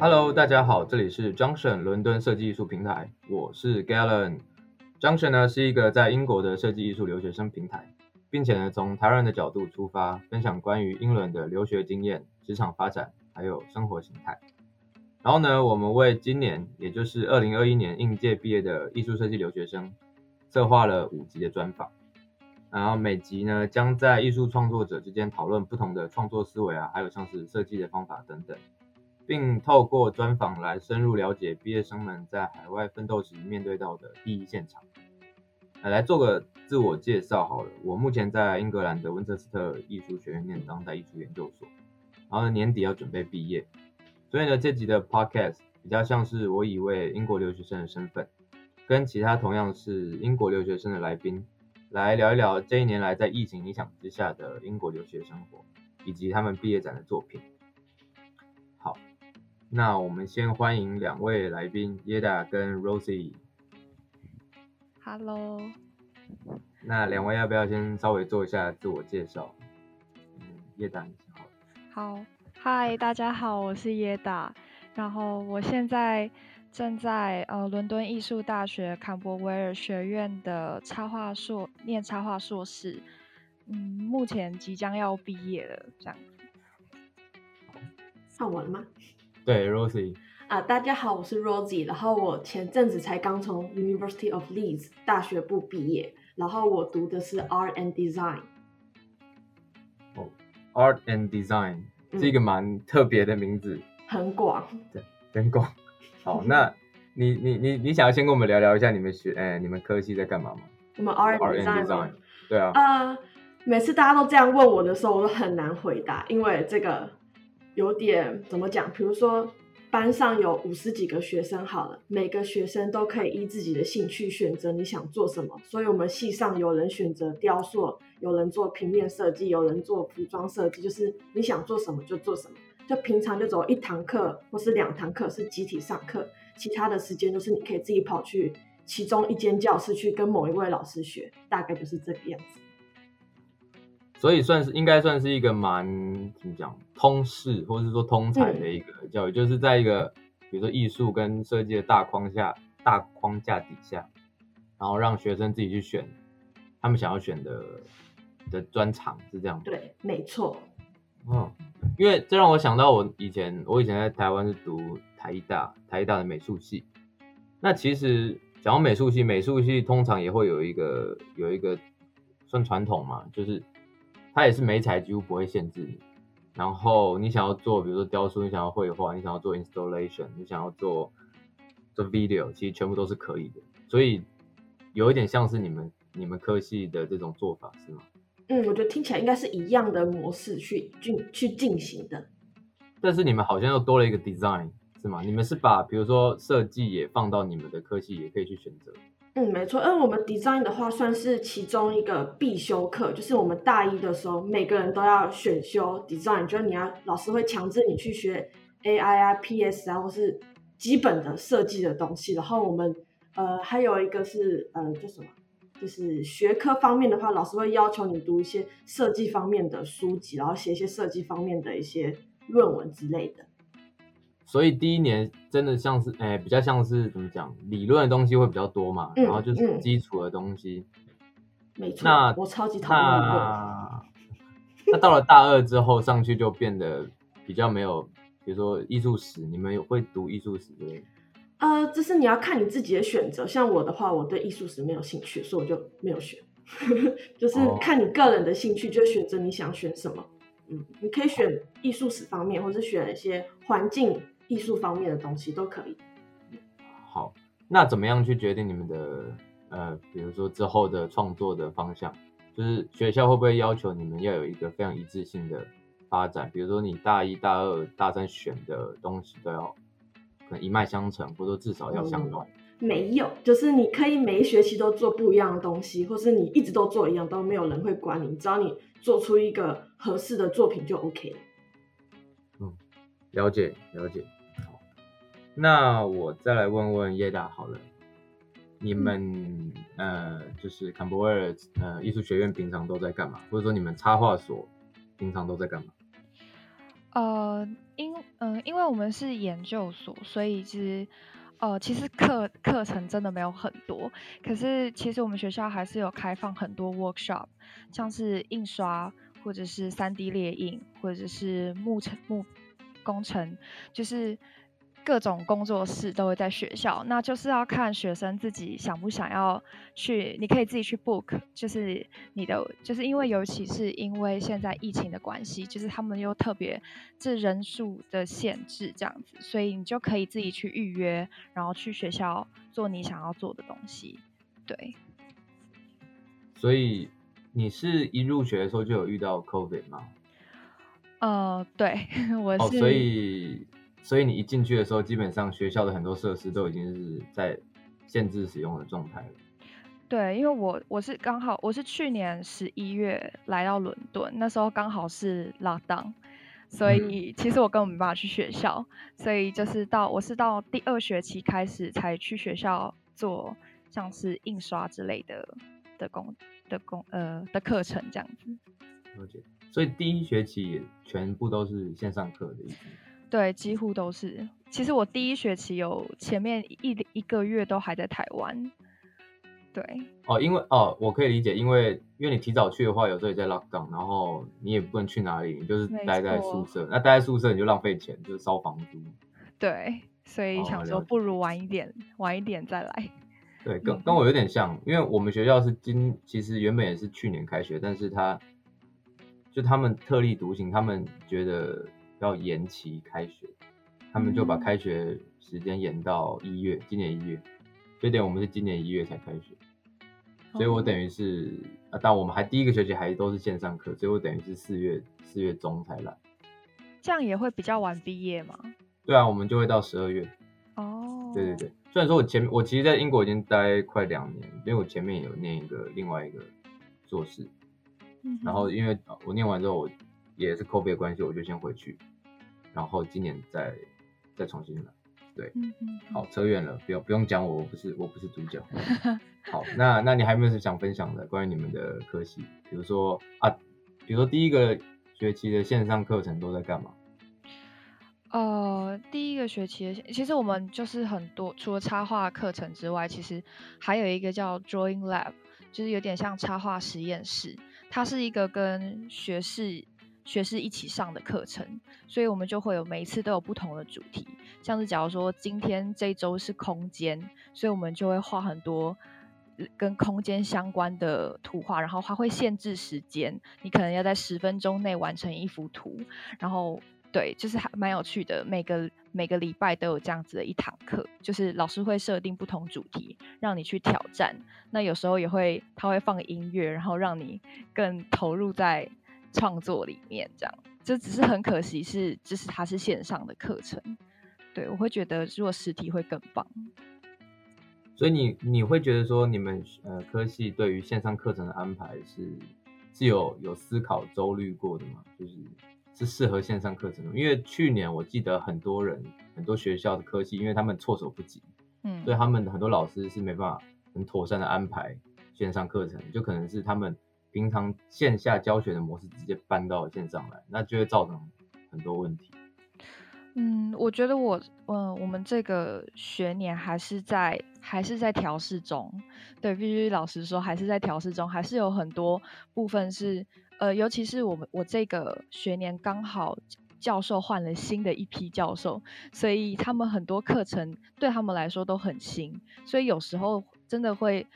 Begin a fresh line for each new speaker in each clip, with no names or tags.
Hello，大家好，这里是 Junction 伦敦设计艺术平台，我是 Galen。Junction 呢是一个在英国的设计艺术留学生平台，并且呢从台湾的角度出发，分享关于英伦的留学经验、职场发展还有生活形态。然后呢，我们为今年也就是二零二一年应届毕业的艺术设计留学生，策划了五集的专访。然后每集呢将在艺术创作者之间讨论不同的创作思维啊，还有像是设计的方法等等。并透过专访来深入了解毕业生们在海外奋斗时面对到的第一现场。来做个自我介绍好了，我目前在英格兰的温彻斯特艺术学院念当代艺术研究所，然后年底要准备毕业，所以呢这集的 podcast 比较像是我以一位英国留学生的身份，跟其他同样是英国留学生的来宾，来聊一聊这一年来在疫情影响之下的英国留学生活，以及他们毕业展的作品。好那我们先欢迎两位来宾，Yeda 跟 Rosie。
Hello。
那两位要不要先稍微做一下自我介绍？嗯，Yeda 你好。
好，Hi，大家好，我是 Yeda。然后我现在正在呃伦敦艺术大学坎伯维尔学院的插画硕念插画硕士。嗯，目前即将要毕业了，这样子。
上完了吗？
对，Rosie
啊，大家好，我是 Rosie，然后我前阵子才刚从 University of Leeds 大学部毕业，然后我读的是 Art and Design。
哦，Art and Design 是一个蛮特别的名字，
嗯、很广，
对，很广。好，那你你你你想要先跟我们聊聊一下你们学，哎，你们科系在干嘛吗？
我们 Art and Design，,
Design 对啊。
呃，每次大家都这样问我的时候，我都很难回答，因为这个。有点怎么讲？比如说班上有五十几个学生，好了，每个学生都可以依自己的兴趣选择你想做什么。所以，我们系上有人选择雕塑，有人做平面设计，有人做服装设计，就是你想做什么就做什么。就平常就走一堂课或是两堂课是集体上课，其他的时间就是你可以自己跑去其中一间教室去跟某一位老师学，大概就是这个样子。
所以算是应该算是一个蛮怎么讲通识或者是说通才的一个教育，嗯、就是在一个比如说艺术跟设计的大框架大框架底下，然后让学生自己去选他们想要选的的专长，是这样吗？
对，没错。
嗯，因为这让我想到我以前我以前在台湾是读台大台大的美术系，那其实讲到美术系，美术系通常也会有一个有一个算传统嘛，就是。它也是媒材几乎不会限制你，然后你想要做，比如说雕塑，你想要绘画，你想要做 installation，你想要做做 video，其实全部都是可以的。所以有一点像是你们你们科系的这种做法是吗？
嗯，我觉得听起来应该是一样的模式去进去进行的。
但是你们好像又多了一个 design 是吗？你们是把比如说设计也放到你们的科系，也可以去选择。
嗯，没错，因为我们 design 的话算是其中一个必修课，就是我们大一的时候每个人都要选修 design，就是你要老师会强制你去学 AI 啊、PS 啊，或是基本的设计的东西。然后我们呃还有一个是呃叫什么，就是学科方面的话，老师会要求你读一些设计方面的书籍，然后写一些设计方面的一些论文之类的。
所以第一年真的像是，哎，比较像是怎么讲，理论的东西会比较多嘛，嗯、然后就是基础的东西。
没错。
那
我超级讨厌那。
那到了大二之后，上去就变得比较没有，比如说艺术史，你们有会读艺术史对？
呃，这是你要看你自己的选择。像我的话，我对艺术史没有兴趣，所以我就没有选。就是看你个人的兴趣，就选择你想选什么。嗯，你可以选艺术史方面，或者选一些环境。艺术方面的东西都可以。
好，那怎么样去决定你们的呃，比如说之后的创作的方向？就是学校会不会要求你们要有一个非常一致性的发展？比如说你大一、大二、大三选的东西都要可能一脉相承，或者说至少要相关。
嗯，没有，就是你可以每一学期都做不一样的东西，或是你一直都做一样，都没有人会管你，只要你做出一个合适的作品就 OK 了。
嗯，了解，了解。好那我再来问问 Yeda 好了，你们、嗯、呃，就是 Campbell 呃艺术学院平常都在干嘛？或者说你们插画所平常都在干嘛？
呃，因嗯、因为我们是研究所，所以其实呃，其实课课程真的没有很多。可是其实我们学校还是有开放很多 workshop，像是印刷，或者是三 D 列印，或者是木成木工程，就是。各种工作室都会在学校，那就是要看学生自己想不想要去。你可以自己去 book，就是你的，就是因为尤其是因为现在疫情的关系，就是他们又特别这人数的限制这样子，所以你就可以自己去预约，然后去学校做你想要做的东西。对。
所以你是一入学的时候就有遇到 COVID 吗？
呃，对，我是。
哦，所以。所以你一进去的时候，基本上学校的很多设施都已经是在限制使用的状态了。
对，因为我我是刚好我是去年十一月来到伦敦，那时候刚好是 lockdown，所以其实我根本没办法去学校，所以就是到我是到第二学期开始才去学校做像是印刷之类的的工的工呃的课程这样子。
了解。所以第一学期全部都是线上课的意思。
对，几乎都是。其实我第一学期有前面一一个月都还在台湾。对。
哦，因为哦，我可以理解，因为因为你提早去的话，有时候也在 lockdown，然后你也不能去哪里，你就是待在宿舍。那待在宿舍你就浪费钱，就是烧房租。
对，所以想说不如晚一点，哦、晚一点再来。
对，跟跟我有点像，因为我们学校是今其实原本也是去年开学，但是他就他们特立独行，他们觉得。要延期开学，他们就把开学时间延到一月，今年一月，所以等于我们是今年一月才开学，所以我等于是啊，但我们还第一个学期还都是线上课，所以我等于是四月四月中才来，
这样也会比较晚毕业吗？
对啊，我们就会到十二月。
哦，
对对对，虽然说我前面我其实在英国已经待快两年，因为我前面有念一个另外一个硕士，嗯，然后因为我念完之后我。也是 COVID 的关系，我就先回去，然后今年再再重新来。对，嗯嗯，好，扯远了，不用不用讲我，我不是我不是主角。好，那那你还有没有想分享的关于你们的科系？比如说啊，比如说第一个学期的线上课程都在干嘛？
呃，第一个学期的，其实我们就是很多，除了插画课程之外，其实还有一个叫 Drawing Lab，就是有点像插画实验室，它是一个跟学士。学士一起上的课程，所以我们就会有每一次都有不同的主题，像是假如说今天这一周是空间，所以我们就会画很多跟空间相关的图画，然后它会限制时间，你可能要在十分钟内完成一幅图，然后对，就是还蛮有趣的。每个每个礼拜都有这样子的一堂课，就是老师会设定不同主题让你去挑战，那有时候也会他会放音乐，然后让你更投入在。创作里面这样，就只是很可惜是，就是它是线上的课程，对，我会觉得如果实体会更棒。
所以你你会觉得说你们呃科系对于线上课程的安排是是有有思考周虑过的吗？就是是适合线上课程的？因为去年我记得很多人很多学校的科系，因为他们措手不及，嗯，所以他们的很多老师是没办法很妥善的安排线上课程，就可能是他们。平常线下教学的模式直接搬到线上来，那就会造成很多问题。
嗯，我觉得我，嗯，我们这个学年还是在还是在调试中。对，必须老实说，还是在调试中，还是有很多部分是，呃，尤其是我们我这个学年刚好教授换了新的一批教授，所以他们很多课程对他们来说都很新，所以有时候真的会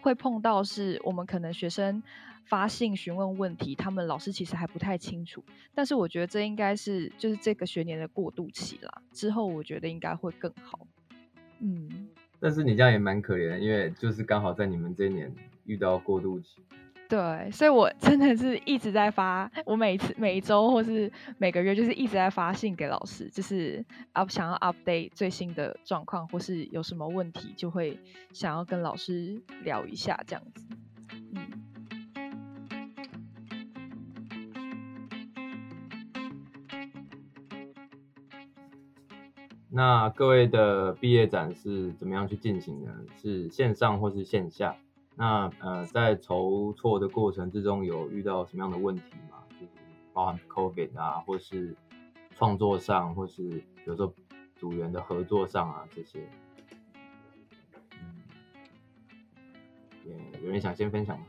会碰到是我们可能学生。发信询问问题，他们老师其实还不太清楚，但是我觉得这应该是就是这个学年的过渡期啦，之后我觉得应该会更好。嗯，
但是你这样也蛮可怜的，因为就是刚好在你们这一年遇到过渡期。
对，所以我真的是一直在发，我每次每一周或是每个月就是一直在发信给老师，就是 up 想要 update 最新的状况，或是有什么问题就会想要跟老师聊一下这样子。
那各位的毕业展是怎么样去进行的？是线上或是线下？那呃，在筹措的过程之中，有遇到什么样的问题吗？就是包含 COVID 啊，或是创作上，或是比如说组员的合作上啊这些。嗯，有人想先分享吗？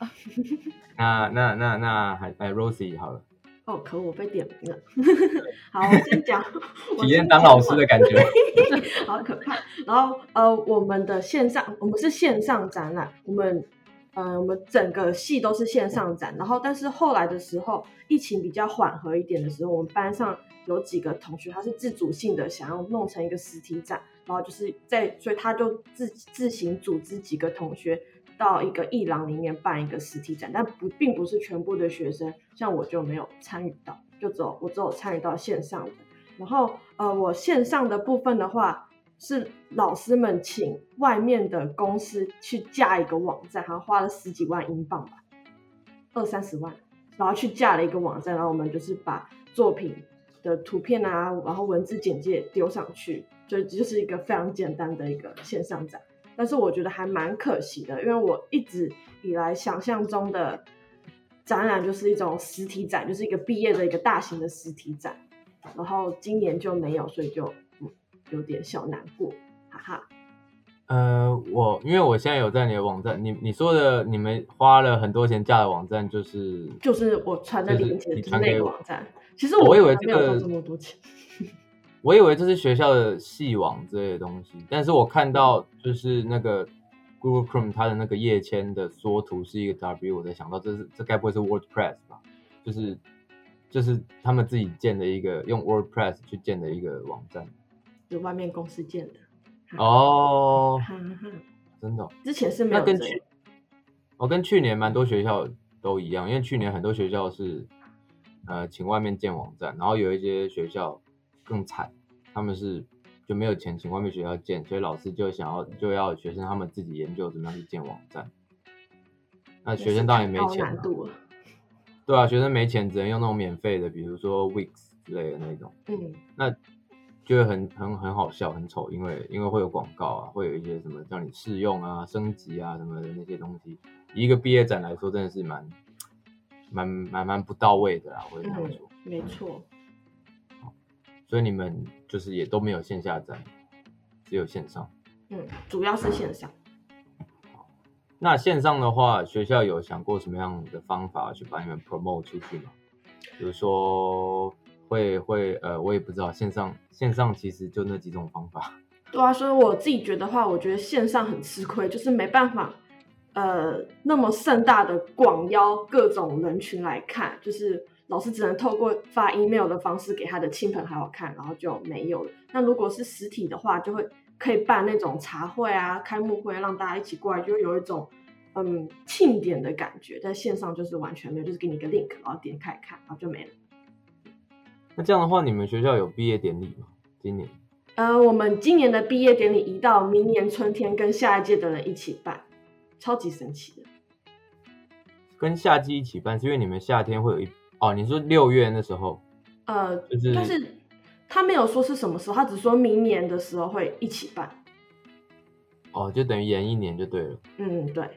那那那那还哎，Rosie 好了。
哦，可我被点名了。好，我先讲。
体验当老师的感觉，
好可怕。然后呃，我们的线上，我们是线上展览，我们呃，我们整个系都是线上展。然后，但是后来的时候，疫情比较缓和一点的时候，我们班上有几个同学，他是自主性的想要弄成一个实体展，然后就是在，所以他就自自行组织几个同学。到一个艺廊里面办一个实体展，但不并不是全部的学生，像我就没有参与到，就只有我只有参与到线上的。然后呃，我线上的部分的话，是老师们请外面的公司去架一个网站，好像花了十几万英镑吧，二三十万，然后去架了一个网站，然后我们就是把作品的图片啊，然后文字简介丢上去，就就是一个非常简单的一个线上展。但是我觉得还蛮可惜的，因为我一直以来想象中的展览就是一种实体展，就是一个毕业的一个大型的实体展，然后今年就没有，所以就嗯有点小难过，哈哈。
呃，我因为我现在有在你的网站，你你说的你们花了很多钱架的网站，就是
就是我传的链接，就是那个网站。其实
我以为这个
没有这么多钱。
我以为这是学校的系网之类的东西，但是我看到就是那个 Google Chrome 它的那个页签的缩图是一个 W，我在想到这是这该不会是 WordPress 吧？就是就是他们自己建的一个用 WordPress 去建的一个网站，
就外面公司建的。
哦，真的、哦？
之前是没有。那跟去，
我、哦、跟去年蛮多学校都一样，因为去年很多学校是呃请外面建网站，然后有一些学校。更惨，他们是就没有钱请外面学校建，所以老师就想要就要学生他们自己研究怎么样去建网站。那学生当然也没钱了，对啊，学生没钱只能用那种免费的，比如说 Wix 之类的那种。嗯，那就会很很很好笑，很丑，因为因为会有广告啊，会有一些什么叫你试用啊、升级啊什么的那些东西。以一个毕业展来说，真的是蛮蛮蛮蛮不到位的啊，或者这么说。
嗯，没错。
所以你们就是也都没有线下展，只有线上。
嗯，主要是线上。
好，那线上的话，学校有想过什么样的方法去把你们 promote 出去吗？比如说会会呃，我也不知道，线上线上其实就那几种方法。
对啊，所以我自己觉得话，我觉得线上很吃亏，就是没办法呃那么盛大的广邀各种人群来看，就是。老师只能透过发 email 的方式给他的亲朋好友看，然后就没有了。那如果是实体的话，就会可以办那种茶会啊、开幕会，让大家一起过来，就会有一种嗯庆典的感觉。在线上就是完全没有，就是给你一个 link，然后点开看，然后就没了。
那这样的话，你们学校有毕业典礼吗？今年？
呃，我们今年的毕业典礼移到明年春天，跟下一届的人一起办，超级神奇的。
跟夏季一起办，是因为你们夏天会有一。哦，你说六月那时候，
呃，就是，但是他没有说是什么时候，他只说明年的时候会一起办。
哦，就等于延一年就对了。
嗯，对。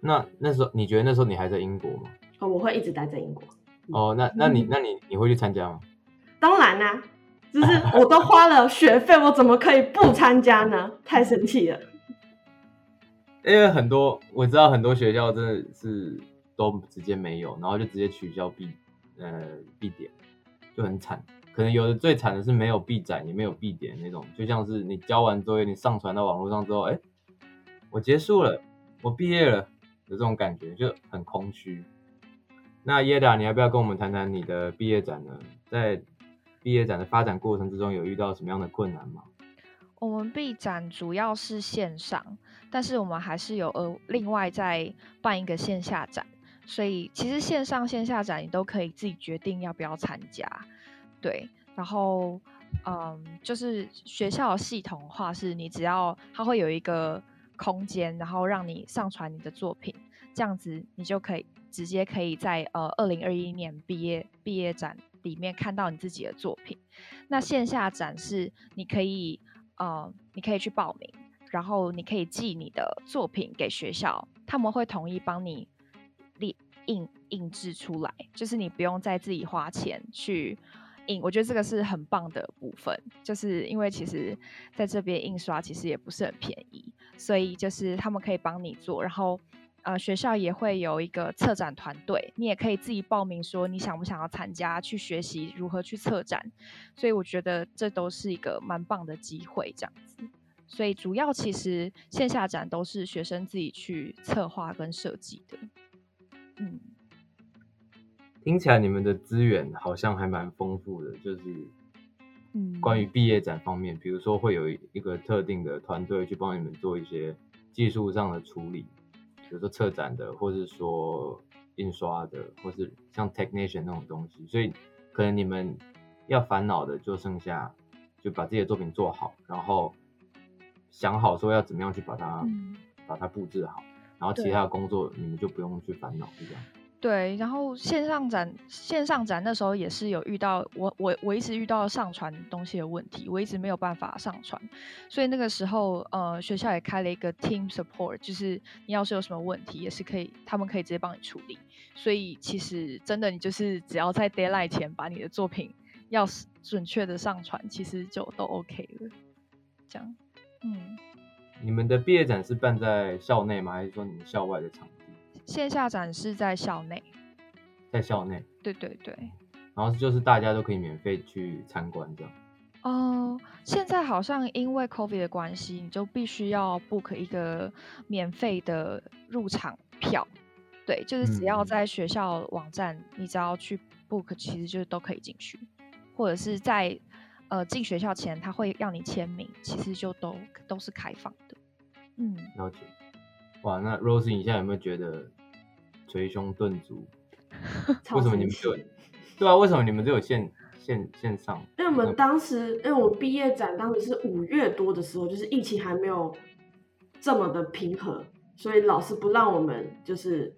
那那时候你觉得那时候你还在英国吗？
哦，我会一直待在英国。
哦，那那你那你你会去参加吗？
当然啦，就是我都花了学费，我怎么可以不参加呢？太生气了。
因为很多我知道很多学校真的是都直接没有，然后就直接取消毕。呃，必点就很惨，可能有的最惨的是没有必展，也没有必点那种，就像是你交完作业，你上传到网络上之后，哎，我结束了，我毕业了，有这种感觉就很空虚。那耶达，你要不要跟我们谈谈你的毕业展呢？在毕业展的发展过程之中，有遇到什么样的困难吗？
我们毕展主要是线上，但是我们还是有呃另外再办一个线下展。所以其实线上线下展你都可以自己决定要不要参加，对。然后，嗯，就是学校系统化，是你只要它会有一个空间，然后让你上传你的作品，这样子你就可以直接可以在呃二零二一年毕业毕业展里面看到你自己的作品。那线下展示，你可以呃，你可以去报名，然后你可以寄你的作品给学校，他们会同意帮你印印制出来，就是你不用再自己花钱去。印，我觉得这个是很棒的部分，就是因为其实在这边印刷其实也不是很便宜，所以就是他们可以帮你做，然后呃学校也会有一个策展团队，你也可以自己报名说你想不想要参加去学习如何去策展，所以我觉得这都是一个蛮棒的机会这样子，所以主要其实线下展都是学生自己去策划跟设计的，嗯。
听起来你们的资源好像还蛮丰富的，就是，嗯，关于毕业展方面，比如说会有一个特定的团队去帮你们做一些技术上的处理，比如说策展的，或是说印刷的，或是像 technician 那种东西，所以可能你们要烦恼的就剩下就把自己的作品做好，然后想好说要怎么样去把它、嗯、把它布置好，然后其他的工作你们就不用去烦恼，是这样。
对，然后线上展线上展那时候也是有遇到我我我一直遇到上传东西的问题，我一直没有办法上传，所以那个时候呃学校也开了一个 team support，就是你要是有什么问题也是可以，他们可以直接帮你处理。所以其实真的你就是只要在 deadline 前把你的作品要准确的上传，其实就都 OK 了。这样，嗯，
你们的毕业展是办在校内吗？还是说你们校外的场
地？线下展示在校内，
在校内，
对对对，
然后就是大家都可以免费去参观这样。
哦、呃，现在好像因为 COVID 的关系，你就必须要 book 一个免费的入场票。对，就是只要在学校网站，嗯、你只要去 book，其实就都可以进去。或者是在呃进学校前，他会让你签名，其实就都都是开放的。嗯，
了解。哇，那 Rosie，你现在有没有觉得？捶胸顿足，为什么你们只有？对啊，为什么你们只有线线线上？
因为我们当时，因为我毕业展当时是五月多的时候，就是疫情还没有这么的平和，所以老师不让我们就是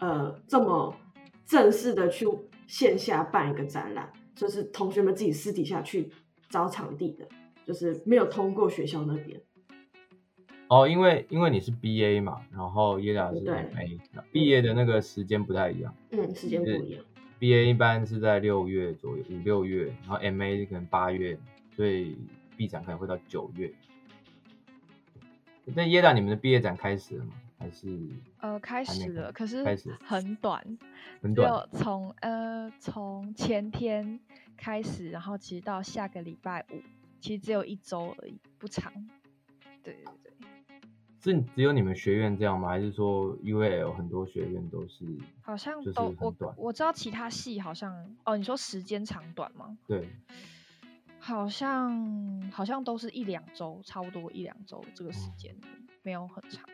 呃这么正式的去线下办一个展览，就是同学们自己私底下去找场地的，就是没有通过学校那边。
哦，因为因为你是 B A 嘛，然后耶达是 M A，毕业的那个时间不太一样。
嗯，时间不一样。
B A 一般是在六月左右，五六月，然后 M A 可能八月，所以毕展可能会到九月。那耶达，你们的毕业展开始了吗？还是？
呃，开始了，可是开始很短，
很短。
从呃从前天开始，然后其实到下个礼拜五，其实只有一周而已，不长。对对对。
是只有你们学院这样吗？还是说 UAL 很多学院都是？
好像都我我知道其他系好像哦，你说时间长短吗？
对，
好像好像都是一两周，差不多一两周这个时间，嗯，没有很长。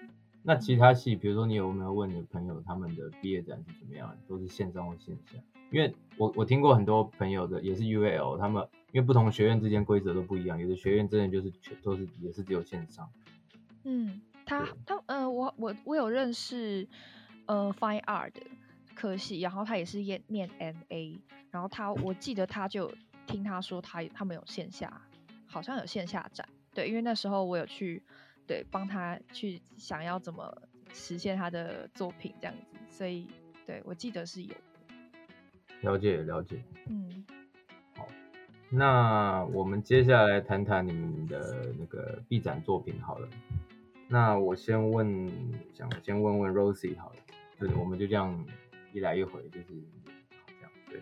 那其他系，比如说你有没有问你的朋友他们的毕业展是怎么样？都是线上或线下？因为我我听过很多朋友的也是 UAL，他们因为不同学院之间规则都不一样，有的学院真的就是全都是也是只有线上。
嗯。他他呃，我我我有认识呃，Fine Art 的科系，然后他也是念念 MA，然后他我记得他就听他说他他们有线下，好像有线下展，对，因为那时候我有去对帮他去想要怎么实现他的作品这样子，所以对我记得是有。
了解了解，嗯，好，那我们接下来谈谈你们的那个毕展作品好了。那我先问，想先问问 Rosie 好了，就是我们就这样一来一回，就是这样对。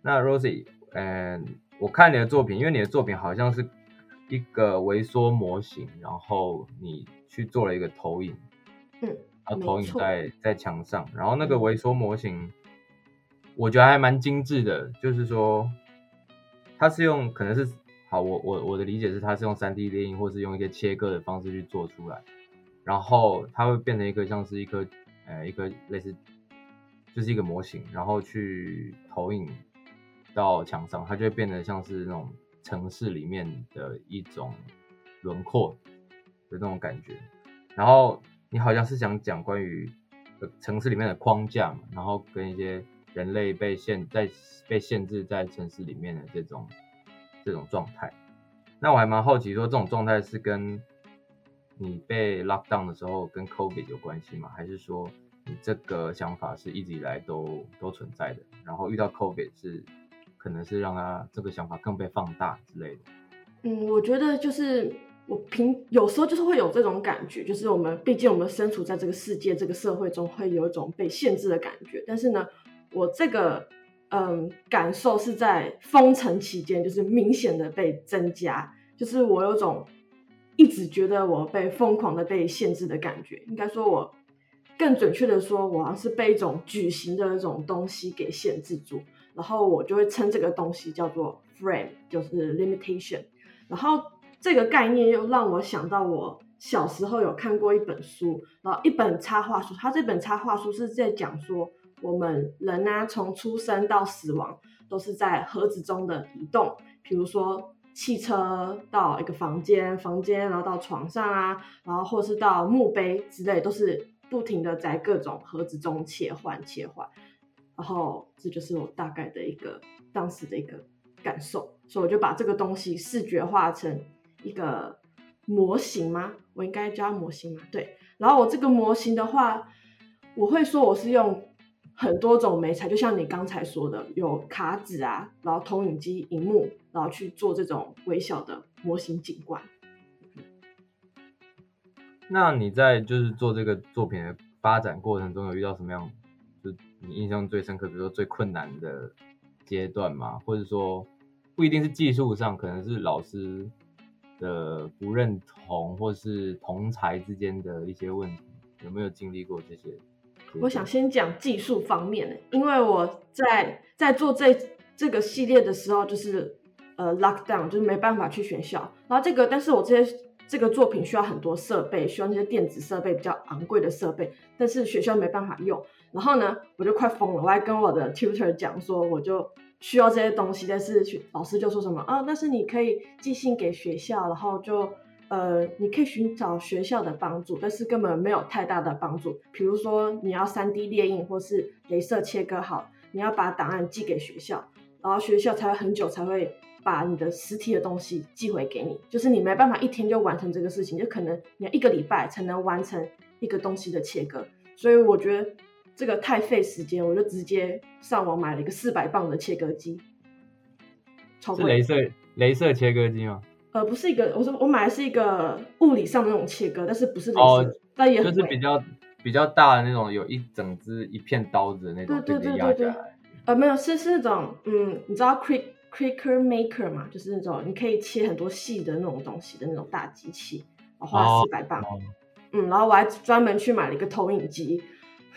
那 Rosie，嗯，我看你的作品，因为你的作品好像是一个微缩模型，然后你去做了一个投影，
嗯，
然后投影在在墙上，然后那个微缩模型，我觉得还蛮精致的，就是说它是用可能是。好，我我我的理解是，它是用 3D 列印，或是用一些切割的方式去做出来，然后它会变成一个像是一颗，呃，一个类似，就是一个模型，然后去投影到墙上，它就会变得像是那种城市里面的一种轮廓的那种感觉。然后你好像是想讲关于城市里面的框架嘛，然后跟一些人类被限在被限制在城市里面的这种这种状态。那我还蛮好奇，说这种状态是跟你被 lock down 的时候跟 COVID 有关系吗？还是说你这个想法是一直以来都都存在的？然后遇到 COVID 是可能是让他这个想法更被放大之类的？
嗯，我觉得就是我平有时候就是会有这种感觉，就是我们毕竟我们身处在这个世界这个社会中，会有一种被限制的感觉。但是呢，我这个。嗯，感受是在封城期间，就是明显的被增加，就是我有种一直觉得我被疯狂的被限制的感觉。应该说，我更准确的说，我好像是被一种矩形的那种东西给限制住，然后我就会称这个东西叫做 frame，就是 limitation。然后这个概念又让我想到我小时候有看过一本书，然后一本插画书，它这本插画书是在讲说。我们人呢、啊，从出生到死亡都是在盒子中的移动。比如说，汽车到一个房间，房间然后到床上啊，然后或是到墓碑之类，都是不停的在各种盒子中切换切换。然后这就是我大概的一个当时的一个感受，所以我就把这个东西视觉化成一个模型吗？我应该叫模型吗？对。然后我这个模型的话，我会说我是用。很多种媒材，就像你刚才说的，有卡纸啊，然后投影机、荧幕，然后去做这种微小的模型景观。
那你在就是做这个作品的发展过程中，有遇到什么样，就你印象最深刻，比如说最困难的阶段吗？或者说不一定是技术上，可能是老师的不认同，或是同才之间的一些问题，有没有经历过这些？
我想先讲技术方面的，因为我在在做这这个系列的时候，就是呃 lockdown，就是没办法去学校。然后这个，但是我这些这个作品需要很多设备，需要那些电子设备比较昂贵的设备，但是学校没办法用。然后呢，我就快疯了，我还跟我的 tutor 讲说，我就需要这些东西，但是老师就说什么啊，但是你可以寄信给学校，然后就。呃，你可以寻找学校的帮助，但是根本没有太大的帮助。比如说，你要 3D 列印或是镭射切割好，你要把档案寄给学校，然后学校才会很久才会把你的实体的东西寄回给你。就是你没办法一天就完成这个事情，就可能你要一个礼拜才能完成一个东西的切割。所以我觉得这个太费时间，我就直接上网买了一个四百磅的切割机，超贵。
是镭射镭射切割机吗？
呃，不是一个，我说我买的是一个物理上的那种切割，但是不是镭射，哦、但也
就是比较比较大的那种，有一整只一片刀子的那种，
对对对对对。呃，没有，是是那种，嗯，你知道 Cric Cricur Maker 嘛？就是那种你可以切很多细的那种东西的那种大机器，我花了四百磅。哦、嗯，然后我还专门去买了一个投影机，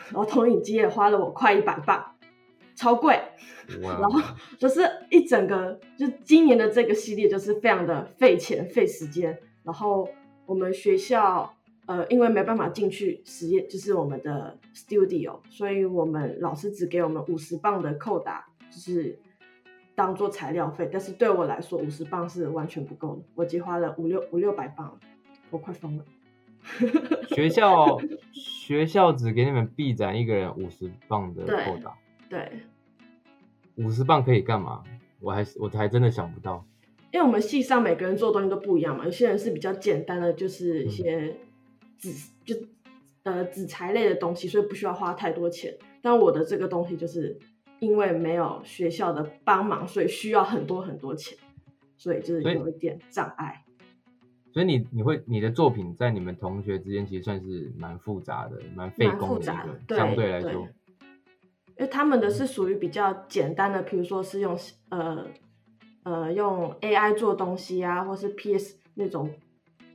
然后投影机也花了我快一百磅。超贵.然后就是一整个，就今年的这个系列就是非常的费钱费时间。然后我们学校呃，因为没办法进去实验，就是我们的 studio，所以我们老师只给我们五十磅的扣打，就是当做材料费。但是对我来说，五十磅是完全不够的，我只花了五六五六百磅，我快疯了。
学校学校只给你们毕展一个人五十磅的扣打。
对，
五十磅可以干嘛？我还是我还真的想不到，
因为我们系上每个人做的东西都不一样嘛。有些人是比较简单的，就是一些纸、嗯、就呃纸材类的东西，所以不需要花太多钱。但我的这个东西就是因为没有学校的帮忙，所以需要很多很多钱，所以就是有一点障碍。
所以你你会你的作品在你们同学之间其实算是蛮复杂的，蛮费工的一个，对相对来说。
因为他们的是属于比较简单的，比如说是用呃呃用 AI 做东西啊，或是 PS 那种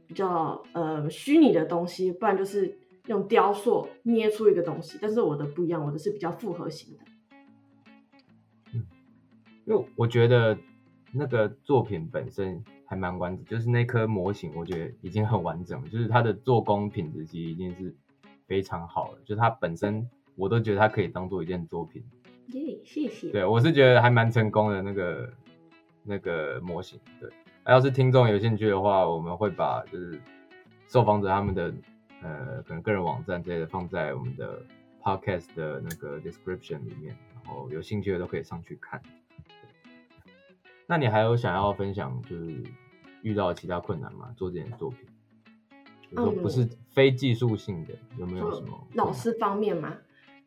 比较呃虚拟的东西，不然就是用雕塑捏出一个东西。但是我的不一样，我的是比较复合型的。
嗯，因为我觉得那个作品本身还蛮完整，就是那颗模型，我觉得已经很完整，就是它的做工品质其实已经是非常好了，就它本身。我都觉得它可以当做一件作品，
耶，谢谢。
对，我是觉得还蛮成功的那个那个模型。对，要是听众有兴趣的话，我们会把就是受访者他们的呃可能个人网站之类的放在我们的 podcast 的那个 description 里面，然后有兴趣的都可以上去看。那你还有想要分享，就是遇到其他困难吗？做这件作品，比如说不是非技术性的，嗯、有没有什么
老师方面吗？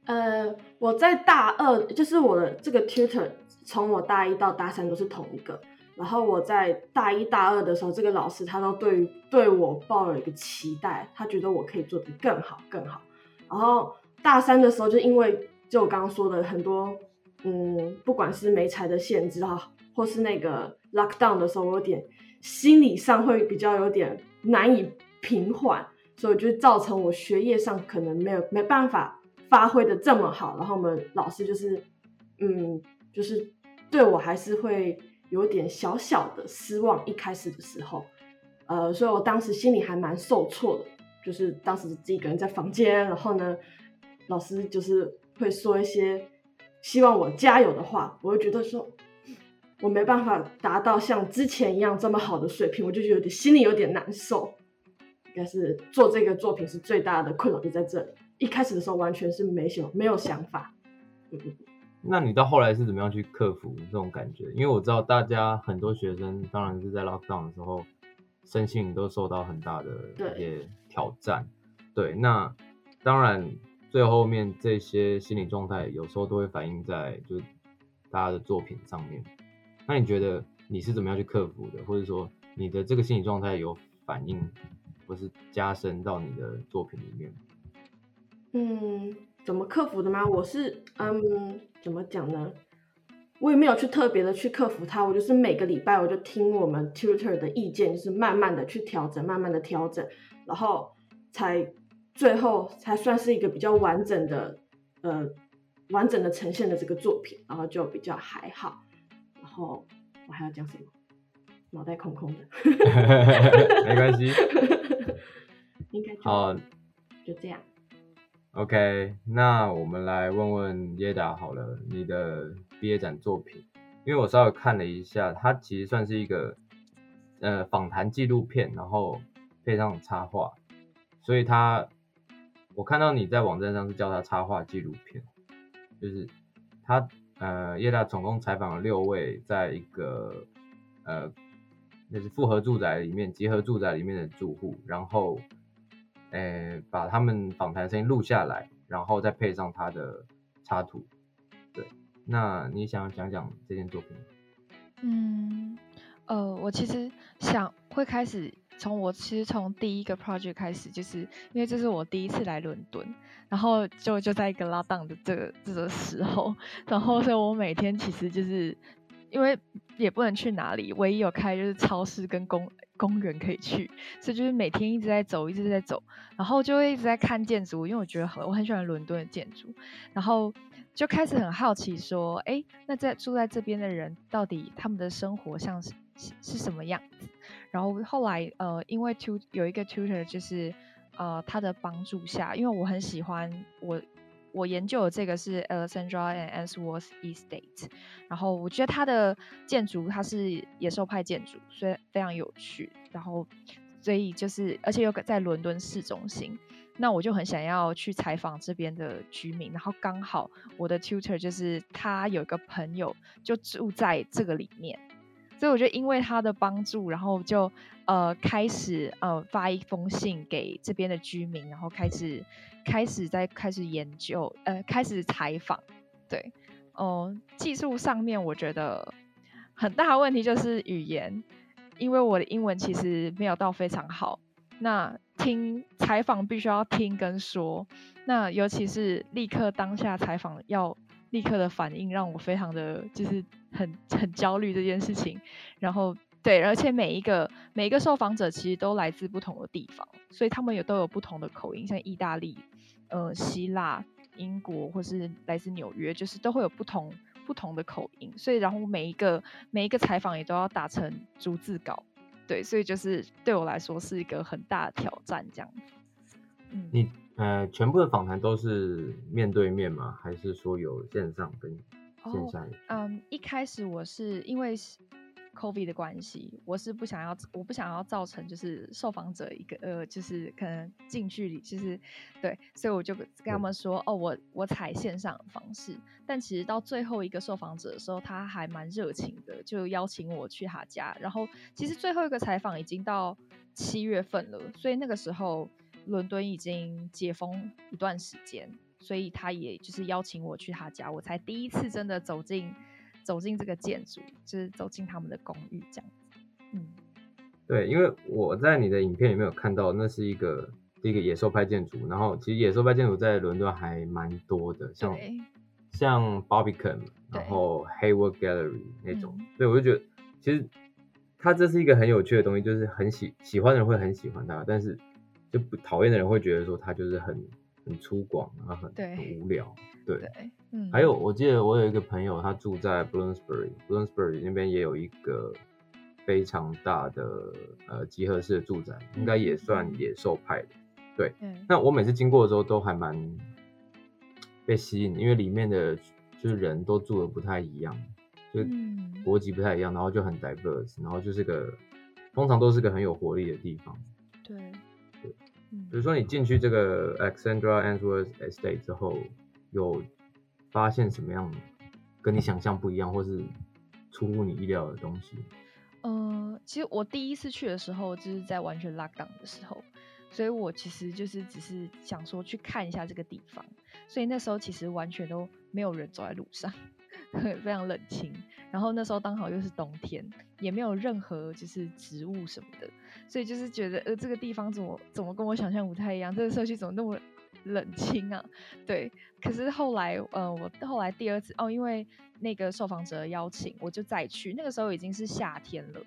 呃，我在大二，就是我的这个 tutor，从我大一到大三都是同一个。然后我在大一大二的时候，这个老师他都对对我抱有一个期待，他觉得我可以做得更好更好。然后大三的时候，就因为就我刚刚说的很多，嗯，不管是没才的限制哈。或是那个 lockdown 的时候，我有点心理上会比较有点难以平缓，所以就造成我学业上可能没有没办法发挥的这么好。然后我们老师就是，嗯，就是对我还是会有点小小的失望。一开始的时候，呃，所以我当时心里还蛮受挫的。就是当时自己一个人在房间，然后呢，老师就是会说一些希望我加油的话，我会觉得说。我没办法达到像之前一样这么好的水平，我就觉得心里有点难受。应该是做这个作品是最大的困扰就在这里。一开始的时候完全是没想没有想法。
那你到后来是怎么样去克服这种感觉？因为我知道大家很多学生，当然是在 lockdown 的时候，身心都受到很大的一些挑战。对，对，那当然最后面这些心理状态有时候都会反映在就是大家的作品上面。那你觉得你是怎么样去克服的，或者说你的这个心理状态有反应，或是加深到你的作品里面？
嗯，怎么克服的吗？我是嗯，怎么讲呢？我也没有去特别的去克服它，我就是每个礼拜我就听我们 tutor 的意见，就是慢慢的去调整，慢慢的调整，然后才最后才算是一个比较完整的呃完整的呈现的这个作品，然后就比较还好。然后我还要讲什么？脑袋空空的，
没关系，
应该好，就这样。
OK，那我们来问问耶达好了，你的毕业展作品，因为我稍微看了一下，它其实算是一个呃访谈纪录片，然后配上插画，所以它我看到你在网站上是叫它插画纪录片，就是它。呃，耶达总共采访了六位，在一个呃，那是复合住宅里面，集合住宅里面的住户，然后，呃，把他们访谈声音录下来，然后再配上他的插图。对，那你想讲讲这件作品？
嗯，呃，我其实想会开始。从我其实从第一个 project 开始，就是因为这是我第一次来伦敦，然后就就在一个拉档的这个这个时候，然后所以我每天其实就是因为也不能去哪里，唯一有开就是超市跟公公园可以去，所以就是每天一直在走，一直在走，然后就会一直在看建筑，因为我觉得很我很喜欢伦敦的建筑，然后就开始很好奇说，哎，那在住在这边的人到底他们的生活像是是，什么样子？然后后来，呃，因为 tu 有一个 tutor，就是呃他的帮助下，因为我很喜欢我我研究的这个是 Alexandra and Answorth Estate，然后我觉得它的建筑它是野兽派建筑，所以非常有趣。然后所以就是而且又在伦敦市中心，那我就很想要去采访这边的居民。然后刚好我的 tutor 就是他有一个朋友就住在这个里面。所以我觉得，因为他的帮助，然后就呃开始呃发一封信给这边的居民，然后开始开始在开始研究，呃开始采访。对，哦、技术上面我觉得很大的问题就是语言，因为我的英文其实没有到非常好。那听采访必须要听跟说，那尤其是立刻当下采访要。立刻的反应让我非常的就是很很焦虑这件事情，然后对，而且每一个每一个受访者其实都来自不同的地方，所以他们也都有不同的口音，像意大利、呃希腊、英国或是来自纽约，就是都会有不同不同的口音，所以然后每一个每一个采访也都要打成逐字稿，对，所以就是对我来说是一个很大的挑战，这样子。
嗯，你。呃，全部的访谈都是面对面吗？还是说有线上跟线下？
嗯，一开始我是因为 COVID 的关系，我是不想要，我不想要造成就是受访者一个呃，就是可能近距离，就是对，所以我就跟他们说，嗯、哦，我我采线上的方式，但其实到最后一个受访者的时候，他还蛮热情的，就邀请我去他家，然后其实最后一个采访已经到七月份了，所以那个时候伦敦已经解封一段时间，所以他也就是邀请我去他家，我才第一次真的走进。走进这个建筑，就是走进他们的公寓这样子。嗯，
对，因为我在你的影片里面有看到，那是一个第一个野兽派建筑。然后其实野兽派建筑在伦敦还蛮多的，像像 Barbican，然后 Hayward Gallery 那种。嗯、所以我就觉得，其实它这是一个很有趣的东西，就是很喜喜欢的人会很喜欢它，但是就不讨厌的人会觉得说它就是很很粗犷，然后很很无聊。对，对，嗯，还有我记得我有一个朋友，他住在 Bloomsbury，Bloomsbury 那边也有一个非常大的呃集合式的住宅，应该也算野兽派的。对，嗯，那我每次经过的时候都还蛮被吸引，因为里面的就是人都住的不太一样，就国籍不太一样，然后就很 diverse，然后就是个通常都是个很有活力的地方。
对，
对，比如说你进去这个 Alexandra Ainsworth Estate 之后。有发现什么样跟你想象不一样，或是出乎你意料的东西？
呃，其实我第一次去的时候，就是在完全 lock down 的时候，所以我其实就是只是想说去看一下这个地方，所以那时候其实完全都没有人走在路上，非常冷清。然后那时候刚好又是冬天，也没有任何就是植物什么的，所以就是觉得呃这个地方怎么怎么跟我想象不太一样，这个社区怎么那么冷清啊，对。可是后来，呃，我后来第二次哦，因为那个受访者邀请，我就再去。那个时候已经是夏天了，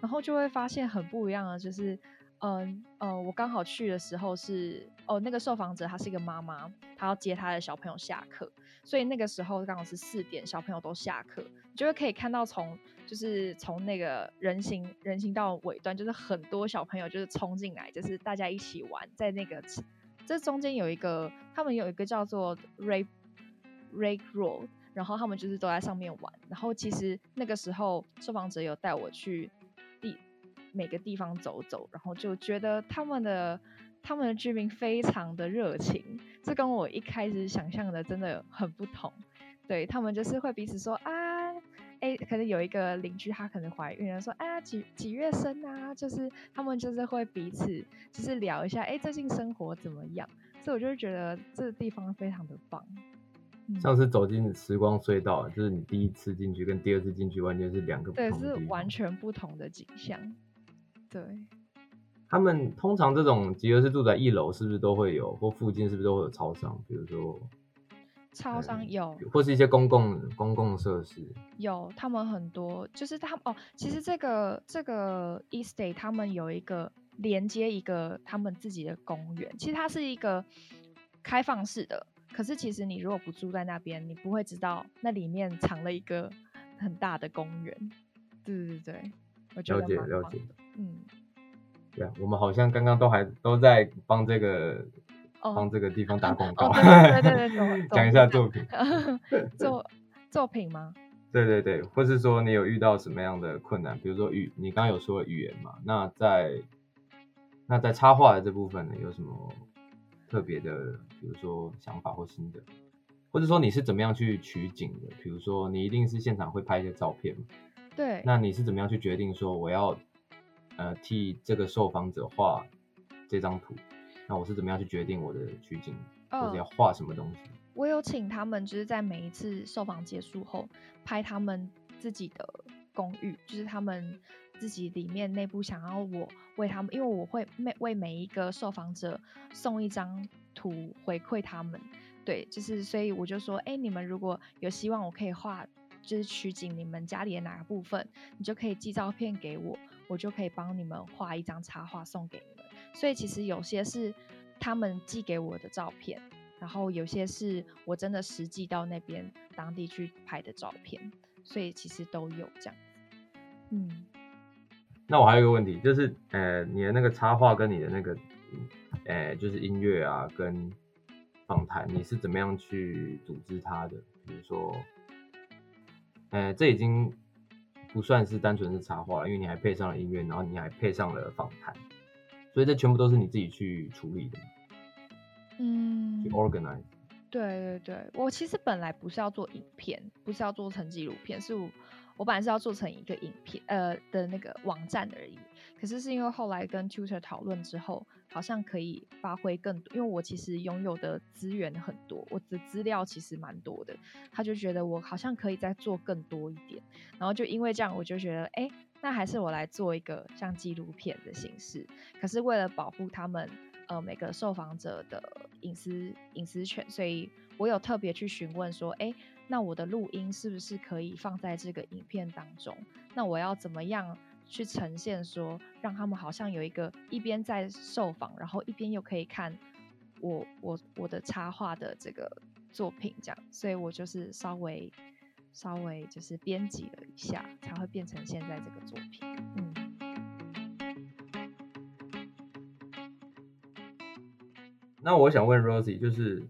然后就会发现很不一样啊，就是，嗯，呃，我刚好去的时候是，哦，那个受访者她是一个妈妈，她要接她的小朋友下课，所以那个时候刚好是四点，小朋友都下课，就会可以看到从就是从那个人行人行道尾端，就是很多小朋友就是冲进来，就是大家一起玩在那个。这中间有一个，他们有一个叫做 Ray Ray Road，然后他们就是都在上面玩。然后其实那个时候受访者有带我去地每个地方走走，然后就觉得他们的他们的居民非常的热情，这跟我一开始想象的真的很不同。对，他们就是会彼此说啊。哎，可能有一个邻居，她可能怀孕了，说，哎呀，几几月生啊？就是他们就是会彼此就是聊一下，哎，最近生活怎么样？所以我就觉得这个地方非常的棒。
像是走进时光隧道，就是你第一次进去跟第二次进去完全是两个不同的，
对，是完全不同的景象。对，
他们通常这种集合式住宅一楼是不是都会有，或附近是不是都会有超商？比如说。
超商有，
或是一些公共公共设施
有，他们很多，就是他们哦，其实这个这个 estate 他们有一个连接一个他们自己的公园，其实它是一个开放式的，可是其实你如果不住在那边，你不会知道那里面藏了一个很大的公园。对对对，我觉得
了解了解，
嗯，
对啊，我们好像刚刚都还都在帮这个。帮这个地方打广告，
哦，对对对对，
讲一下作品，
作作品吗？
对对对，或是说你有遇到什么样的困难？比如说语，你刚刚有说语言嘛？那在那在插画的这部分呢，有什么特别的？比如说想法或心得，或者说你是怎么样去取景的？比如说你一定是现场会拍一些照片嘛？
对，
那你是怎么样去决定说我要呃替这个受访者画这张图？那我是怎么样去决定我的取景，或者要画什么东西？
我有请他们，就是在每一次受访结束后拍他们自己的公寓，就是他们自己里面内部想要我为他们，因为我会每为每一个受访者送一张图回馈他们。对，就是所以我就说，哎，你们如果有希望我可以画，就是取景你们家里的哪个部分，你就可以寄照片给我，我就可以帮你们画一张插画送给你们。所以其实有些是他们寄给我的照片，然后有些是我真的实际到那边当地去拍的照片，所以其实都有这样子。嗯，
那我还有一个问题，就是呃，你的那个插画跟你的那个呃，就是音乐啊跟访谈，你是怎么样去组织它的？比如说，呃，这已经不算是单纯是插画，因为你还配上了音乐，然后你还配上了访谈，所以这全部都是你自己去处理的。
嗯，
去 organize。
对对对，我其实本来不是要做影片，不是要做成纪录片，是我我本来是要做成一个影片呃的那个网站而已。可是是因为后来跟 tutor 讨论之后，好像可以发挥更多，因为我其实拥有的资源很多，我的资料其实蛮多的。他就觉得我好像可以再做更多一点，然后就因为这样，我就觉得，哎，那还是我来做一个像纪录片的形式。可是为了保护他们。呃，每个受访者的隐私隐私权，所以我有特别去询问说，哎，那我的录音是不是可以放在这个影片当中？那我要怎么样去呈现说，让他们好像有一个一边在受访，然后一边又可以看我我我的插画的这个作品这样，所以我就是稍微稍微就是编辑了一下，才会变成现在这个作品，嗯。
那我想问 Rosie，就是，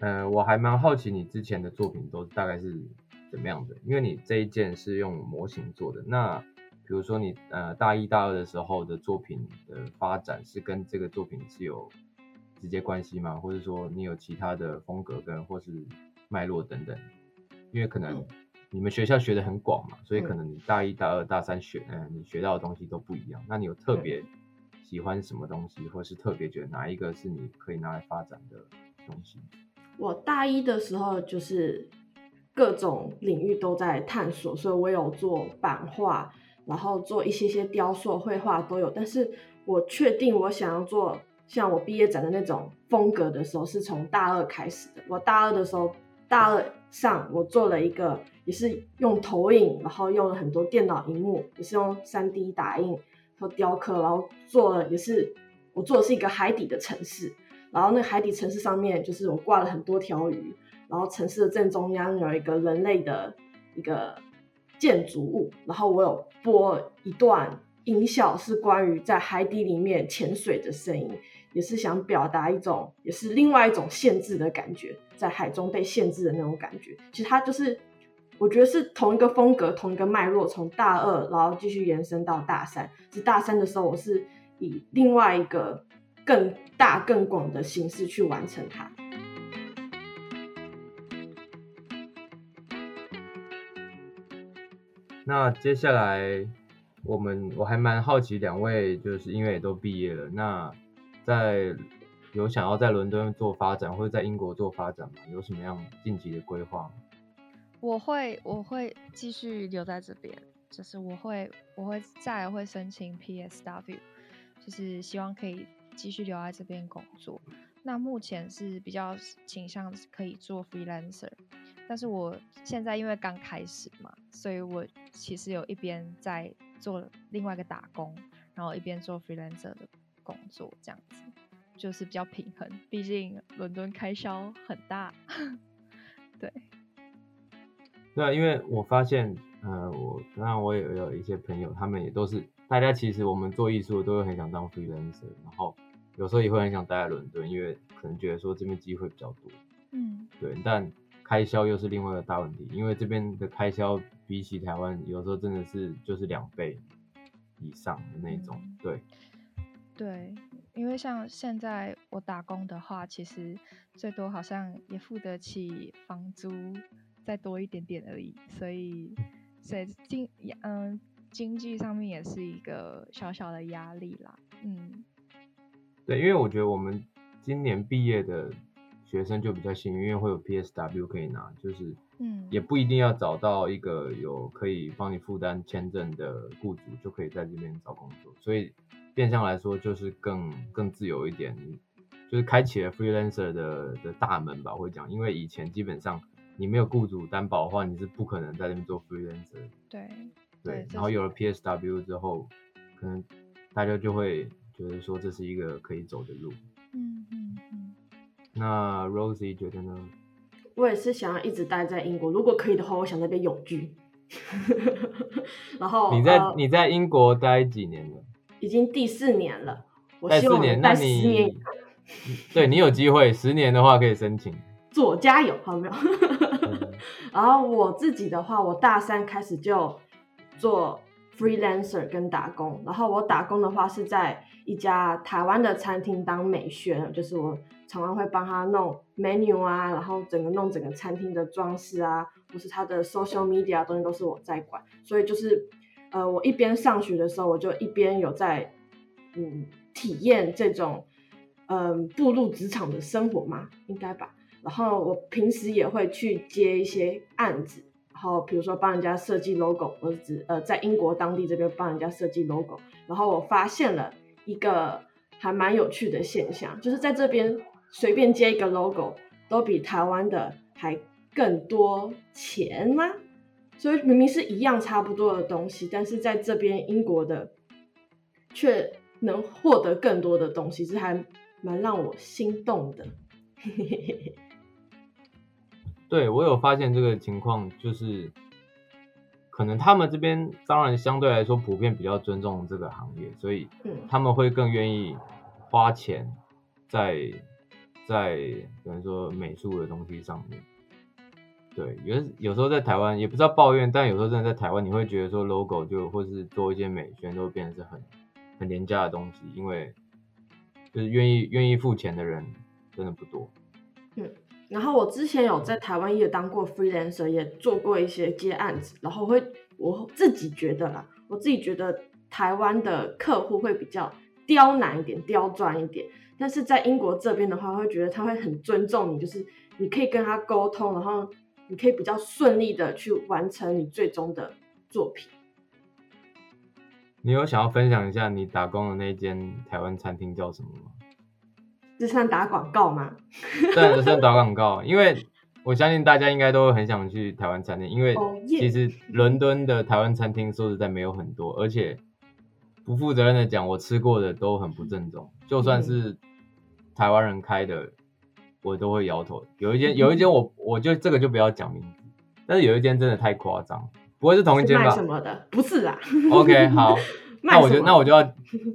呃，我还蛮好奇你之前的作品都大概是怎么样的？因为你这一件是用模型做的，那比如说你呃大一大二的时候的作品的发展是跟这个作品是有直接关系吗？或者说你有其他的风格跟或是脉络等等？因为可能你们学校学的很广嘛，所以可能你大一大二大三学，嗯、呃，你学到的东西都不一样。那你有特别？喜欢什么东西，或是特别觉得哪一个是你可以拿来发展的东西？
我大一的时候就是各种领域都在探索，所以我有做版画，然后做一些些雕塑、绘画都有。但是我确定我想要做像我毕业展的那种风格的时候，是从大二开始的。我大二的时候，大二上我做了一个，也是用投影，然后用了很多电脑荧幕，也是用 3D 打印和。雕刻，然后做了也是我做的是一个海底的城市，然后那海底城市上面就是我挂了很多条鱼，然后城市的正中央有一个人类的一个建筑物，然后我有播一段音效，是关于在海底里面潜水的声音，也是想表达一种也是另外一种限制的感觉，在海中被限制的那种感觉，其实它就是。我觉得是同一个风格，同一个脉络，从大二然后继续延伸到大三。是大三的时候，我是以另外一个更大、更广的形式去完成它。
那接下来，我们我还蛮好奇，两位就是因为也都毕业了，那在有想要在伦敦做发展，或者在英国做发展吗？有什么样晋级的规划？
我会我会继续留在这边，就是我会我会再会申请 PSW，就是希望可以继续留在这边工作。那目前是比较倾向可以做 freelancer，但是我现在因为刚开始嘛，所以我其实有一边在做另外一个打工，然后一边做 freelancer 的工作，这样子就是比较平衡。毕竟伦敦开销很大，对。
对啊，因为我发现，呃，我当然我也有一些朋友，他们也都是，大家其实我们做艺术都会很想当 freelancer，然后有时候也会很想待在伦敦，因为可能觉得说这边机会比较多，
嗯，对，
但开销又是另外一个大问题，因为这边的开销比起台湾，有时候真的是就是两倍以上的那种，
嗯、
对，
对，因为像现在我打工的话，其实最多好像也付得起房租。再多一点点而已，所以，所以经嗯经济上面也是一个小小的压力啦，嗯，
对，因为我觉得我们今年毕业的学生就比较幸运，因为会有 PSW 可以拿，就是嗯，也不一定要找到一个有可以帮你负担签证的雇主，就可以在这边找工作，所以变相来说就是更更自由一点，就是开启了 freelancer 的的大门吧，我会讲，因为以前基本上。你没有雇主担保的话，你是不可能在这边做 freelancer。
对
对，对，然后有了 PSW 之后，可能大家就会觉得说这是一个可以走的路。那 Rosie 觉得呢？
我也是想要一直待在英国，如果可以的话，我想在那边永居。然后
你在、呃、你在英国待几年了？
已经第四年了。
待四年，那你对你有机会，十年的话可以申请。
做加油，好没有？然后我自己的话，我大三开始就做 freelancer 跟打工。然后我打工的话是在一家台湾的餐厅当美宣，就是我常常会帮他弄 menu 啊，然后整个弄整个餐厅的装饰啊，或是他的 social media 东西都是我在管。所以就是呃，我一边上学的时候，我就一边有在嗯体验这种嗯步入职场的生活嘛，应该吧。然后我平时也会去接一些案子，然后比如说帮人家设计 logo，或者呃在英国当地这边帮人家设计 logo。然后我发现了一个还蛮有趣的现象，就是在这边随便接一个 logo 都比台湾的还更多钱吗？所以明明是一样差不多的东西，但是在这边英国的却能获得更多的东西，这还蛮让我心动的。
对，我有发现这个情况，就是可能他们这边当然相对来说普遍比较尊重这个行业，所以他们会更愿意花钱在在比如说美术的东西上面。对，有有时候在台湾也不知道抱怨，但有时候真的在台湾，你会觉得说 logo 就或是做一些美宣都会变得是很很廉价的东西，因为就是愿意愿意付钱的人真的不多。
嗯。然后我之前有在台湾也当过 freelancer，也做过一些接案子。然后会我自己觉得啦，我自己觉得台湾的客户会比较刁难一点、刁钻一点。但是在英国这边的话，会觉得他会很尊重你，就是你可以跟他沟通，然后你可以比较顺利的去完成你最终的作品。
你有想要分享一下你打工的那间台湾餐厅叫什么吗？
这算打广告吗？
对，这算打广告，因为我相信大家应该都很想去台湾餐厅，因为其实伦敦的台湾餐厅说实在没有很多，而且不负责任的讲，我吃过的都很不正宗，就算是台湾人开的，我都会摇头。有一间，有一间我我就这个就不要讲名字，但是有一间真的太夸张，不会是同一间吧？
什么的？不是啊。
OK，好，那我就那我就要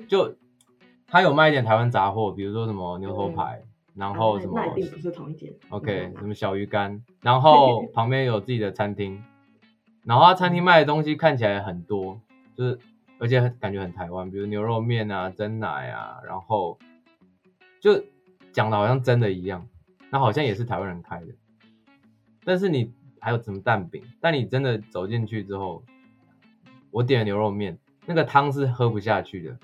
就。他有卖一点台湾杂货，比如说什么牛头排，嗯、然后什么，
那一定不是同一间。
OK，什么小鱼干，然后旁边有自己的餐厅，然后他餐厅卖的东西看起来很多，就是而且感觉很台湾，比如牛肉面啊、蒸奶啊，然后就讲的好像真的一样，那好像也是台湾人开的，但是你还有什么蛋饼，但你真的走进去之后，我点了牛肉面，那个汤是喝不下去的。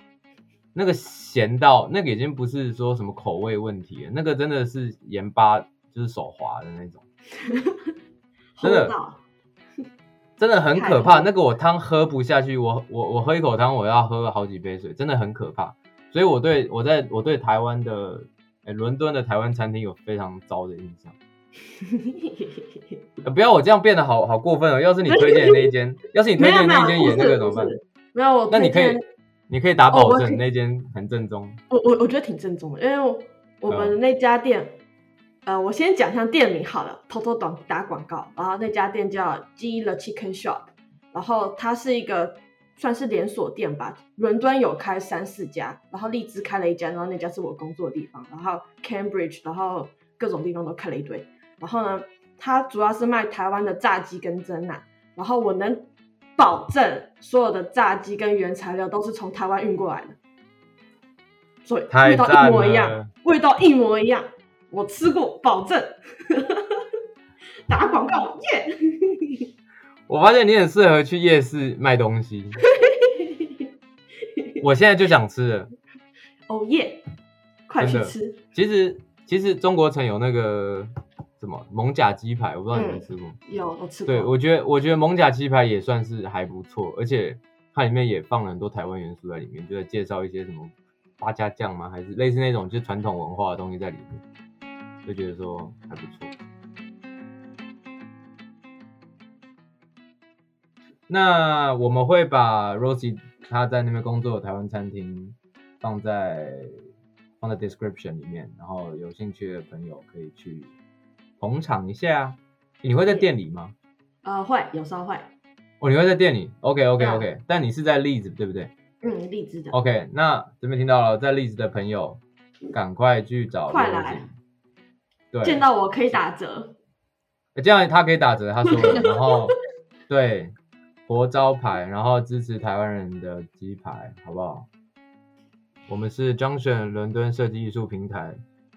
那个咸到那个已经不是说什么口味问题了，那个真的是盐巴就是手滑的那种，真的真的很可怕。那个我汤喝不下去，我我我喝一口汤我要喝好几杯水，真的很可怕。所以我对我在我对台湾的诶伦敦的台湾餐厅有非常糟的印象。不要我这样变得好好过分哦！要是你推荐的那一间，要是你推荐的那一间也那个怎么办？
没有，
那你可以。你可以打保证，那间很正宗。
我我我觉得挺正宗的，因为我，我们那家店，呃，我先讲一下店名好了，偷偷打打广告。然后那家店叫 G The Chicken Shop，然后它是一个算是连锁店吧，伦敦有开三四家，然后荔枝开了一家，然后那家是我工作的地方，然后 Cambridge，然后各种地方都开了一堆。然后呢，它主要是卖台湾的炸鸡跟蒸奶，然后我能。保证所有的炸鸡跟原材料都是从台湾运过来的，所以味道一模一样，味道一模一样，我吃过，保证。打广告耶！Yeah!
我发现你很适合去夜市卖东西，我现在就想吃了。
哦耶！快去吃。
其实其实中国城有那个。什么蒙甲鸡排？我不知道你们吃过。
嗯、有，我吃过。
对，我觉得我觉得蒙甲鸡排也算是还不错，而且它里面也放了很多台湾元素在里面，就在介绍一些什么八家酱吗？还是类似那种就是传统文化的东西在里面，就觉得说还不错。那我们会把 Rosie 他在那边工作的台湾餐厅放在放在 description 里面，然后有兴趣的朋友可以去。捧场一下，你会在店里吗？
呃，会，有时候会。
哦，你会在店里？OK OK OK，嗯，但你是在栗子对不对？
嗯，栗子的。
OK，那这边听到了，在栗子的朋友，赶快去找。
快来。
对，
见到我可以打折。
这样他可以打折，他说了。然后，对，活招牌，然后支持台湾人的鸡排，好不好？我们是 Junction 伦敦设计艺术平台，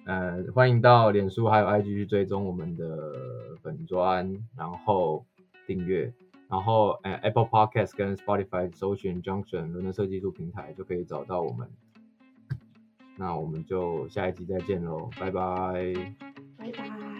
呃，欢迎到脸书还有 IG 去追踪我们的粉专，然后订阅，然后呃 Apple Podcast 跟 Spotify 搜寻 Junction 伦敦设计艺术平台就可以找到我们。那我们就下一集再见喽，拜拜，
拜拜。